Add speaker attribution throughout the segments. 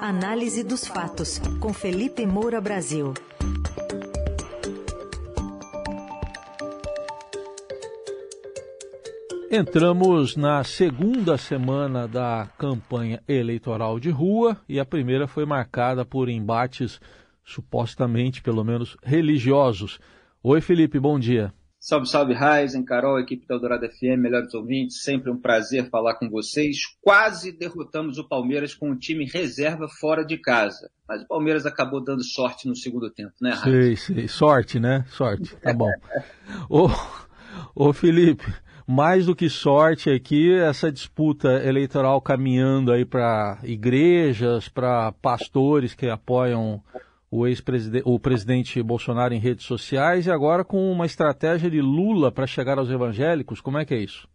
Speaker 1: Análise dos fatos, com Felipe Moura Brasil.
Speaker 2: Entramos na segunda semana da campanha eleitoral de rua e a primeira foi marcada por embates supostamente, pelo menos, religiosos. Oi, Felipe, bom dia.
Speaker 3: Salve, salve, Raizen, Carol, equipe da Eldorado FM, melhores ouvintes, sempre um prazer falar com vocês. Quase derrotamos o Palmeiras com o time reserva fora de casa, mas o Palmeiras acabou dando sorte no segundo tempo, né,
Speaker 2: Raizen? Sei, sei, sorte, né? Sorte, tá bom. ô, ô, Felipe, mais do que sorte aqui, essa disputa eleitoral caminhando aí para igrejas, para pastores que apoiam o ex-presidente, o presidente Bolsonaro em redes sociais e agora com uma estratégia de Lula para chegar aos evangélicos. Como é que é isso?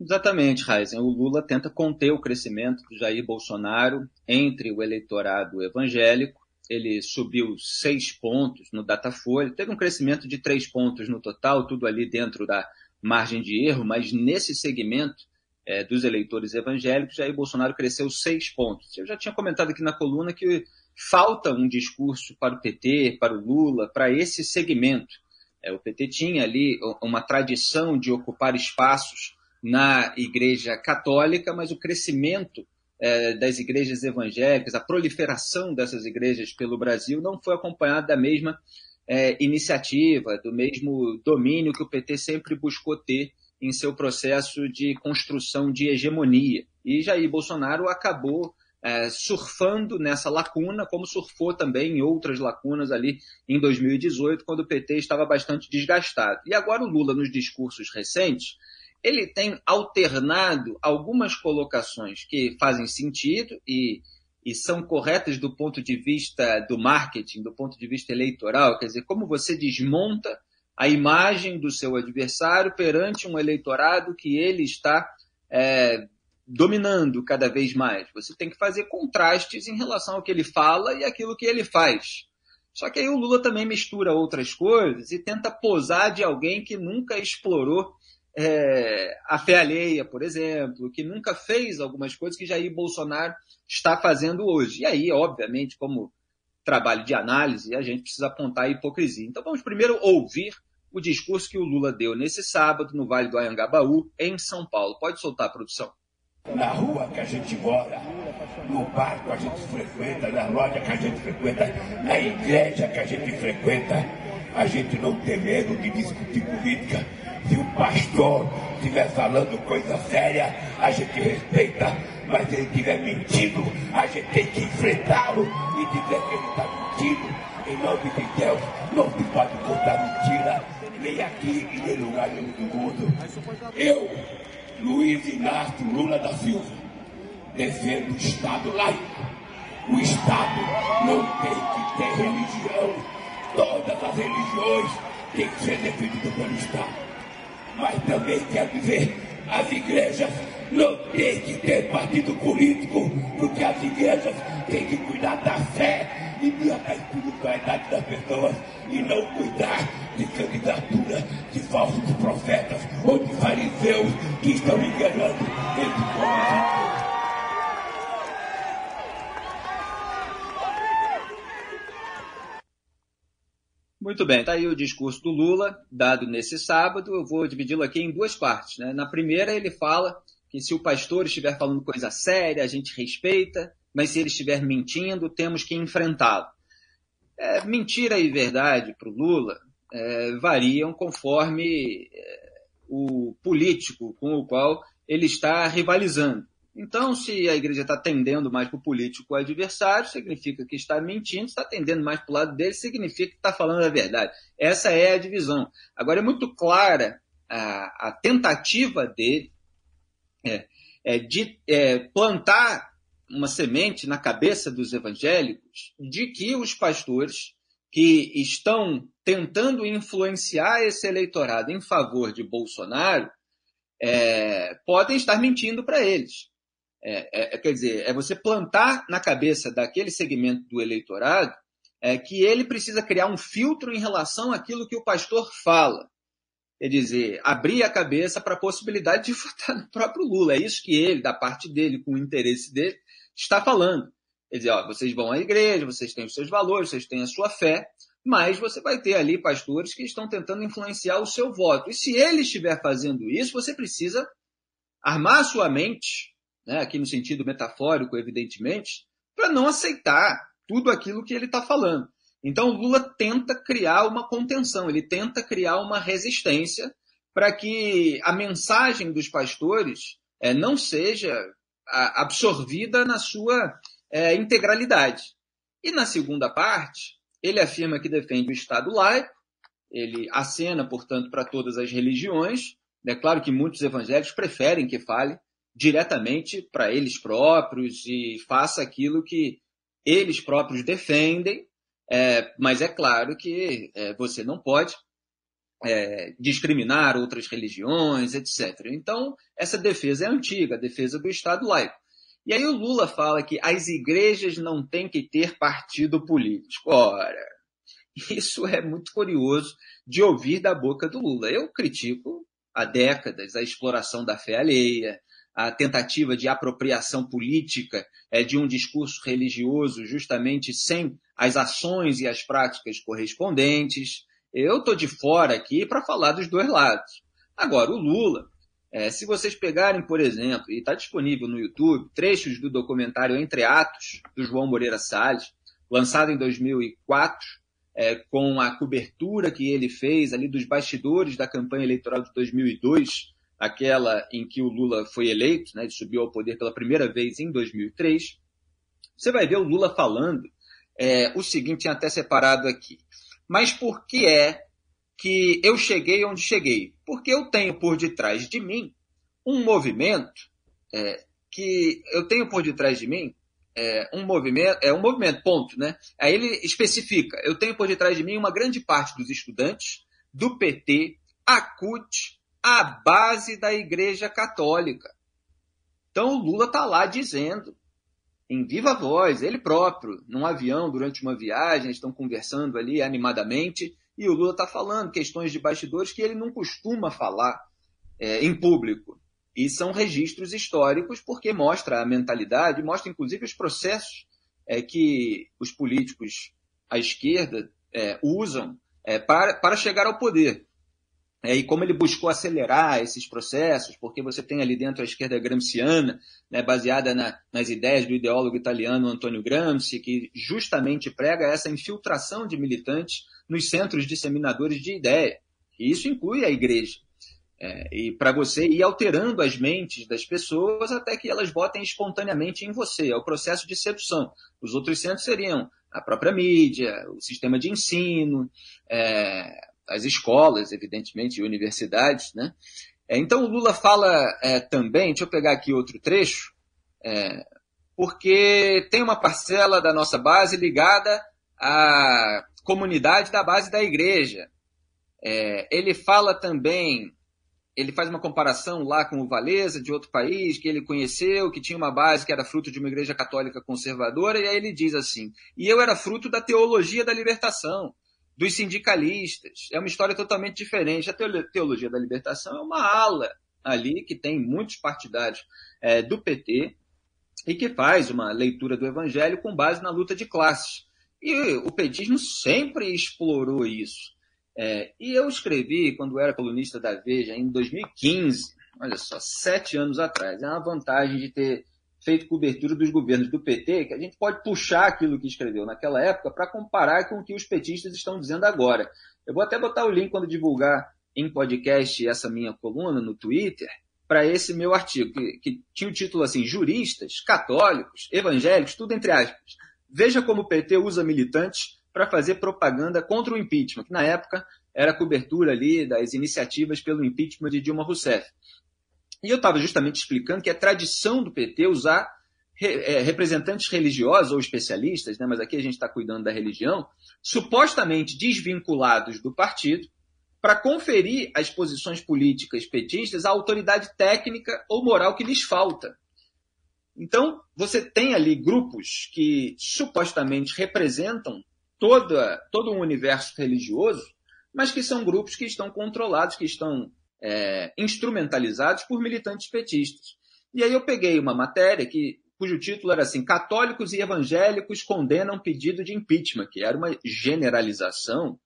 Speaker 3: Exatamente, Heisen. O Lula tenta conter o crescimento do Jair Bolsonaro entre o eleitorado evangélico. Ele subiu seis pontos no Datafolha, teve um crescimento de três pontos no total, tudo ali dentro da margem de erro, mas nesse segmento é, dos eleitores evangélicos, Jair Bolsonaro cresceu seis pontos. Eu já tinha comentado aqui na coluna que falta um discurso para o PT, para o Lula, para esse segmento. É, o PT tinha ali uma tradição de ocupar espaços na Igreja Católica, mas o crescimento é, das igrejas evangélicas, a proliferação dessas igrejas pelo Brasil não foi acompanhada da mesma é, iniciativa, do mesmo domínio que o PT sempre buscou ter em seu processo de construção de hegemonia. E Jair Bolsonaro acabou é, surfando nessa lacuna, como surfou também em outras lacunas ali em 2018, quando o PT estava bastante desgastado. E agora o Lula, nos discursos recentes, ele tem alternado algumas colocações que fazem sentido e, e são corretas do ponto de vista do marketing, do ponto de vista eleitoral, quer dizer, como você desmonta a imagem do seu adversário perante um eleitorado que ele está é, dominando cada vez mais. Você tem que fazer contrastes em relação ao que ele fala e aquilo que ele faz. Só que aí o Lula também mistura outras coisas e tenta posar de alguém que nunca explorou é, a fé alheia, por exemplo, que nunca fez algumas coisas que Jair Bolsonaro está fazendo hoje. E aí, obviamente, como trabalho de análise, a gente precisa apontar a hipocrisia. Então vamos primeiro ouvir o discurso que o Lula deu nesse sábado no Vale do Anhangabaú, em São Paulo. Pode soltar a produção
Speaker 4: na rua que a gente mora, no bar que a gente frequenta, na loja que a gente frequenta, na igreja que a gente frequenta, a gente não tem medo de discutir política. Se o pastor estiver falando coisa séria, a gente respeita, mas se ele estiver mentindo, a gente tem que enfrentá-lo e dizer que ele está mentindo. Em nome de Deus, não se pode contar mentira, nem aqui e nem lugar nenhum do mundo. Eu Luiz Inácio Lula da Silva defende o Estado laico. O Estado não tem que ter religião. Todas as religiões têm que ser defendidas pelo Estado. Mas também quer dizer, as igrejas não têm que ter partido político, porque as igrejas têm que cuidar da fé e da espiritualidade das pessoas e não cuidar de candidatura de falsos profetas ou de fariseus que estão enganando esse povo.
Speaker 3: Muito bem, está aí o discurso do Lula, dado nesse sábado. Eu vou dividi-lo aqui em duas partes. Né? Na primeira, ele fala que se o pastor estiver falando coisa séria, a gente respeita, mas se ele estiver mentindo, temos que enfrentá-lo. É, mentira e verdade para o Lula é, variam conforme é, o político com o qual ele está rivalizando. Então, se a igreja está tendendo mais para o político adversário, significa que está mentindo, está tendendo mais para o lado dele, significa que está falando a verdade. Essa é a divisão. Agora, é muito clara a, a tentativa dele é, é de é, plantar uma semente na cabeça dos evangélicos de que os pastores que estão tentando influenciar esse eleitorado em favor de Bolsonaro é, podem estar mentindo para eles. É, é, quer dizer, é você plantar na cabeça daquele segmento do eleitorado é, que ele precisa criar um filtro em relação àquilo que o pastor fala. Quer dizer, abrir a cabeça para a possibilidade de votar no próprio Lula. É isso que ele, da parte dele, com o interesse dele, está falando. Quer dizer, ó, vocês vão à igreja, vocês têm os seus valores, vocês têm a sua fé, mas você vai ter ali pastores que estão tentando influenciar o seu voto. E se ele estiver fazendo isso, você precisa armar a sua mente, né, aqui no sentido metafórico, evidentemente, para não aceitar tudo aquilo que ele está falando. Então, Lula tenta criar uma contenção, ele tenta criar uma resistência para que a mensagem dos pastores é, não seja absorvida na sua é, integralidade. E na segunda parte, ele afirma que defende o Estado laico, ele acena, portanto, para todas as religiões. É claro que muitos evangélicos preferem que fale diretamente para eles próprios e faça aquilo que eles próprios defendem, é, mas é claro que é, você não pode é, discriminar outras religiões, etc. Então, essa defesa é antiga, a defesa do Estado laico. E aí o Lula fala que as igrejas não têm que ter partido político. Ora, isso é muito curioso de ouvir da boca do Lula. Eu critico há décadas a exploração da fé alheia, a tentativa de apropriação política é, de um discurso religioso justamente sem as ações e as práticas correspondentes. Eu estou de fora aqui para falar dos dois lados. Agora, o Lula é, se vocês pegarem, por exemplo, e está disponível no YouTube, trechos do documentário Entre Atos, do João Moreira Salles, lançado em 2004, é, com a cobertura que ele fez ali dos bastidores da campanha eleitoral de 2002, aquela em que o Lula foi eleito, né, subiu ao poder pela primeira vez em 2003, você vai ver o Lula falando é, o seguinte, tinha até separado aqui. Mas por que é que eu cheguei onde cheguei? Porque eu tenho por detrás de mim um movimento é, que eu tenho por detrás de mim é, um movimento, é um movimento, ponto, né? Aí ele especifica, eu tenho por detrás de mim uma grande parte dos estudantes do PT, a CUT, a base da Igreja Católica. Então o Lula está lá dizendo, em viva voz, ele próprio, num avião durante uma viagem, estão conversando ali animadamente, e o Lula está falando questões de bastidores que ele não costuma falar é, em público. E são registros históricos porque mostra a mentalidade, mostra inclusive os processos é, que os políticos à esquerda é, usam é, para, para chegar ao poder. É, e como ele buscou acelerar esses processos, porque você tem ali dentro a esquerda gramsciana, né, baseada na, nas ideias do ideólogo italiano Antonio Gramsci, que justamente prega essa infiltração de militantes nos centros disseminadores de ideia. E isso inclui a igreja. É, e para você ir alterando as mentes das pessoas até que elas votem espontaneamente em você. É o processo de sedução. Os outros centros seriam a própria mídia, o sistema de ensino, é, as escolas, evidentemente, e universidades. Né? É, então o Lula fala é, também, deixa eu pegar aqui outro trecho, é, porque tem uma parcela da nossa base ligada à comunidade da base da igreja. É, ele fala também, ele faz uma comparação lá com o Valesa, de outro país, que ele conheceu, que tinha uma base que era fruto de uma igreja católica conservadora, e aí ele diz assim: e eu era fruto da teologia da libertação, dos sindicalistas. É uma história totalmente diferente. A teologia da libertação é uma ala ali que tem muitos partidários é, do PT e que faz uma leitura do evangelho com base na luta de classes. E o petismo sempre explorou isso. É, e eu escrevi, quando era colunista da Veja, em 2015, olha só, sete anos atrás. É uma vantagem de ter feito cobertura dos governos do PT, que a gente pode puxar aquilo que escreveu naquela época para comparar com o que os petistas estão dizendo agora. Eu vou até botar o link quando divulgar em podcast essa minha coluna no Twitter, para esse meu artigo, que, que tinha o título assim: Juristas, Católicos, Evangélicos, tudo entre aspas Veja como o PT usa militantes para fazer propaganda contra o impeachment, que na época era cobertura ali das iniciativas pelo impeachment de Dilma Rousseff. E eu estava justamente explicando que é tradição do PT usar é, representantes religiosos ou especialistas, né, mas aqui a gente está cuidando da religião, supostamente desvinculados do partido, para conferir às posições políticas petistas a autoridade técnica ou moral que lhes falta. Então, você tem ali grupos que supostamente representam toda, todo um universo religioso, mas que são grupos que estão controlados, que estão é, instrumentalizados por militantes petistas. E aí eu peguei uma matéria que cujo título era assim: Católicos e evangélicos condenam pedido de impeachment, que era uma generalização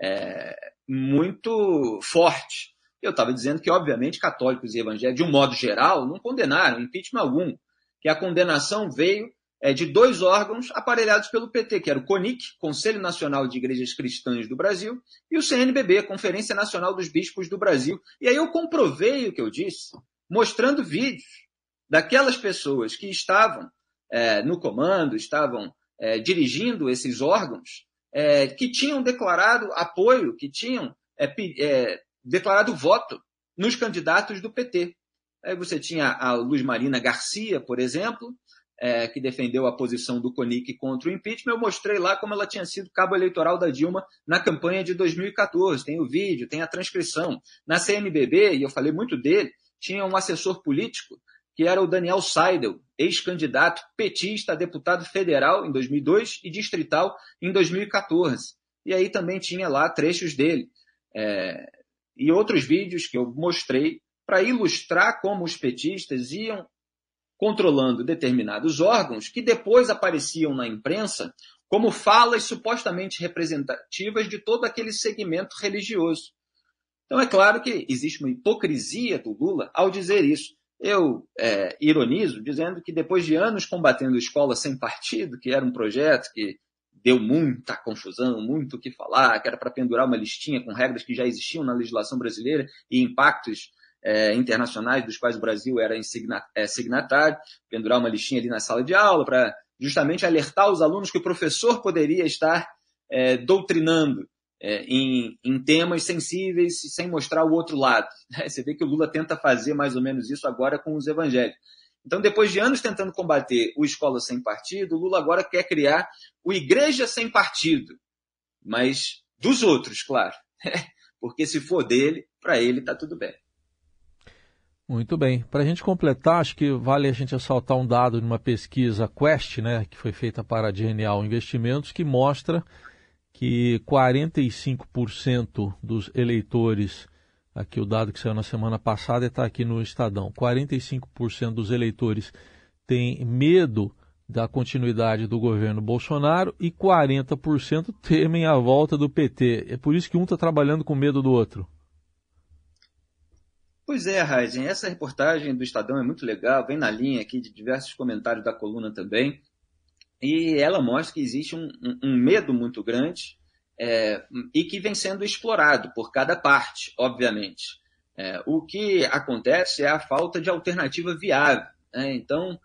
Speaker 3: é, muito forte. Eu estava dizendo que, obviamente, católicos e evangélicos, de um modo geral, não condenaram impeachment algum, que a condenação veio é, de dois órgãos aparelhados pelo PT, que era o CONIC, Conselho Nacional de Igrejas Cristãs do Brasil, e o CNBB, Conferência Nacional dos Bispos do Brasil. E aí eu comprovei o que eu disse, mostrando vídeos daquelas pessoas que estavam é, no comando, estavam é, dirigindo esses órgãos, é, que tinham declarado apoio, que tinham é, é, declarado voto nos candidatos do PT. Aí você tinha a Luz Marina Garcia, por exemplo, é, que defendeu a posição do CONIC contra o impeachment. Eu mostrei lá como ela tinha sido cabo eleitoral da Dilma na campanha de 2014. Tem o vídeo, tem a transcrição. Na CNBB, e eu falei muito dele, tinha um assessor político que era o Daniel Seidel, ex-candidato petista a deputado federal em 2002 e distrital em 2014. E aí também tinha lá trechos dele. É, e outros vídeos que eu mostrei para ilustrar como os petistas iam controlando determinados órgãos que depois apareciam na imprensa como falas supostamente representativas de todo aquele segmento religioso. Então é claro que existe uma hipocrisia do Lula ao dizer isso. Eu é, ironizo dizendo que depois de anos combatendo escola sem partido, que era um projeto que deu muita confusão, muito o que falar, que era para pendurar uma listinha com regras que já existiam na legislação brasileira e impactos é, internacionais dos quais o Brasil era é, signatário, pendurar uma listinha ali na sala de aula para justamente alertar os alunos que o professor poderia estar é, doutrinando é, em, em, temas sensíveis sem mostrar o outro lado. Você vê que o Lula tenta fazer mais ou menos isso agora com os evangélicos. Então, depois de anos tentando combater o escola sem partido, o Lula agora quer criar o igreja sem partido, mas dos outros, claro. Porque se for dele, para ele está tudo bem.
Speaker 2: Muito bem. Para a gente completar, acho que vale a gente ressaltar um dado de uma pesquisa Quest, né, que foi feita para a Genial Investimentos, que mostra que 45% dos eleitores, aqui o dado que saiu na semana passada está aqui no Estadão, 45% dos eleitores têm medo da continuidade do governo Bolsonaro e 40% temem a volta do PT. É por isso que um está trabalhando com medo do outro.
Speaker 3: Pois é, Raiden, essa reportagem do Estadão é muito legal, vem na linha aqui de diversos comentários da coluna também. E ela mostra que existe um, um, um medo muito grande é, e que vem sendo explorado por cada parte, obviamente. É, o que acontece é a falta de alternativa viável. Né? Então,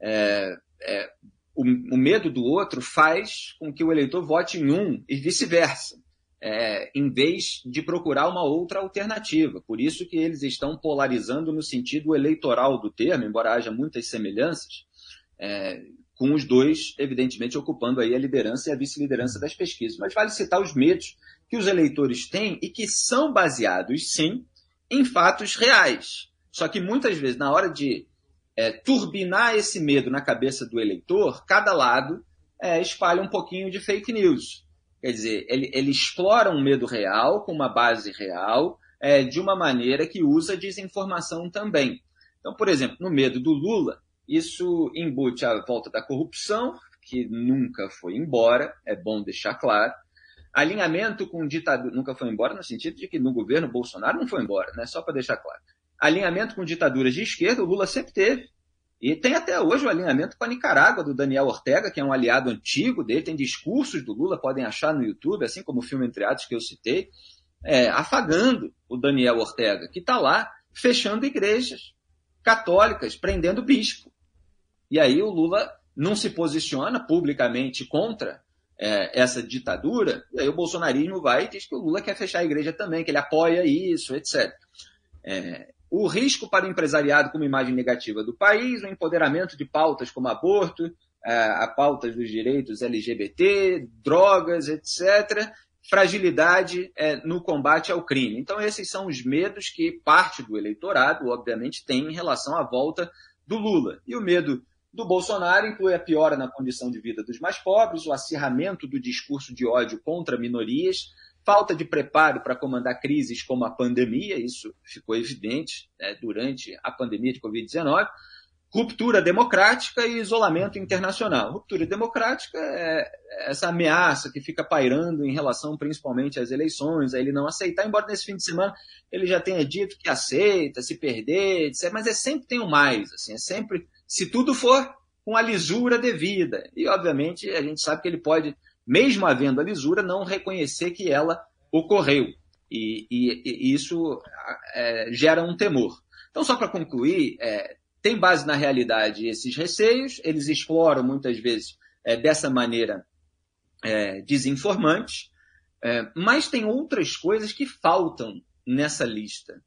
Speaker 3: é, é o, o, medo do outro faz com que o eleitor vote em um e vice-versa, é, em vez de procurar uma outra alternativa. Por isso que eles estão polarizando no sentido eleitoral do termo, embora haja muitas semelhanças. É, com os dois, evidentemente, ocupando aí a liderança e a vice-liderança das pesquisas. Mas vale citar os medos que os eleitores têm e que são baseados, sim, em fatos reais. Só que muitas vezes, na hora de é, turbinar esse medo na cabeça do eleitor, cada lado é, espalha um pouquinho de fake news. Quer dizer, ele, ele explora um medo real, com uma base real, é, de uma maneira que usa desinformação também. Então, por exemplo, no medo do Lula, isso embute a volta da corrupção, que nunca foi embora, é bom deixar claro. Alinhamento com ditadura, nunca foi embora no sentido de que no governo Bolsonaro não foi embora, né? Só para deixar claro. Alinhamento com ditaduras de esquerda, o Lula sempre teve. E tem até hoje o alinhamento com a Nicarágua, do Daniel Ortega, que é um aliado antigo dele, tem discursos do Lula, podem achar no YouTube, assim como o filme Entre Atos que eu citei, é, afagando o Daniel Ortega, que está lá fechando igrejas católicas, prendendo bispo. E aí o Lula não se posiciona publicamente contra é, essa ditadura, e aí o bolsonarismo vai e diz que o Lula quer fechar a igreja também, que ele apoia isso, etc. É, o risco para o empresariado como imagem negativa do país, o empoderamento de pautas como aborto, é, a pautas dos direitos LGBT, drogas, etc., fragilidade é, no combate ao crime. Então, esses são os medos que parte do eleitorado, obviamente, tem em relação à volta do Lula. E o medo do Bolsonaro inclui a piora na condição de vida dos mais pobres, o acirramento do discurso de ódio contra minorias, falta de preparo para comandar crises como a pandemia, isso ficou evidente né, durante a pandemia de Covid-19, ruptura democrática e isolamento internacional. Ruptura democrática é essa ameaça que fica pairando em relação principalmente às eleições, a ele não aceitar, embora nesse fim de semana ele já tenha dito que aceita, se perder, etc. Mas é sempre tem o mais, assim, é sempre, se tudo for com a lisura devida. E, obviamente, a gente sabe que ele pode, mesmo havendo a lisura, não reconhecer que ela ocorreu. E, e, e isso é, gera um temor. Então, só para concluir, é, tem base na realidade esses receios, eles exploram muitas vezes é, dessa maneira é, desinformante, é, mas tem outras coisas que faltam nessa lista.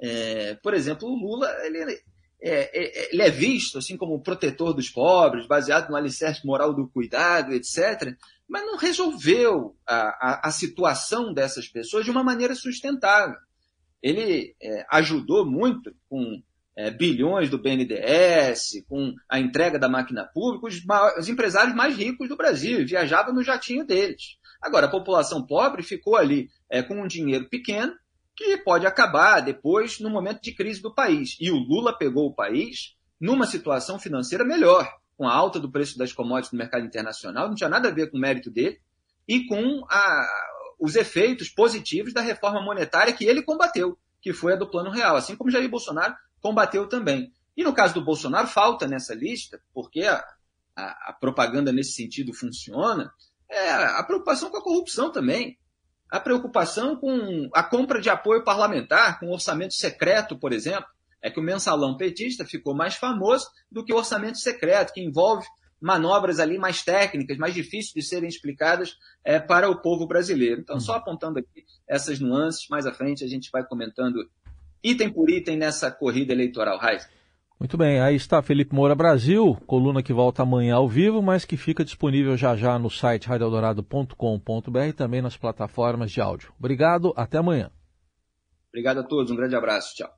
Speaker 3: É, por exemplo, o Lula ele, é, ele é visto assim como protetor dos pobres, baseado no alicerce moral do cuidado, etc., mas não resolveu a, a, a situação dessas pessoas de uma maneira sustentável. Ele ajudou muito com é, bilhões do BNDES, com a entrega da máquina pública, os, os empresários mais ricos do Brasil, viajavam no jatinho deles. Agora, a população pobre ficou ali é, com um dinheiro pequeno, que pode acabar depois no momento de crise do país. E o Lula pegou o país numa situação financeira melhor, com a alta do preço das commodities no mercado internacional, não tinha nada a ver com o mérito dele, e com a, os efeitos positivos da reforma monetária que ele combateu, que foi a do Plano Real, assim como Jair Bolsonaro combateu também. E no caso do Bolsonaro, falta nessa lista, porque a, a, a propaganda nesse sentido funciona, é a preocupação com a corrupção também. A preocupação com a compra de apoio parlamentar, com orçamento secreto, por exemplo. É que o mensalão petista ficou mais famoso do que o orçamento secreto, que envolve manobras ali mais técnicas, mais difíceis de serem explicadas é, para o povo brasileiro. Então, só apontando aqui essas nuances, mais à frente a gente vai comentando item por item nessa corrida eleitoral, Raiz.
Speaker 2: Muito bem, aí está Felipe Moura Brasil, coluna que volta amanhã ao vivo, mas que fica disponível já já no site radioeldorado.com.br e também nas plataformas de áudio. Obrigado, até amanhã.
Speaker 3: Obrigado a todos, um grande abraço, tchau.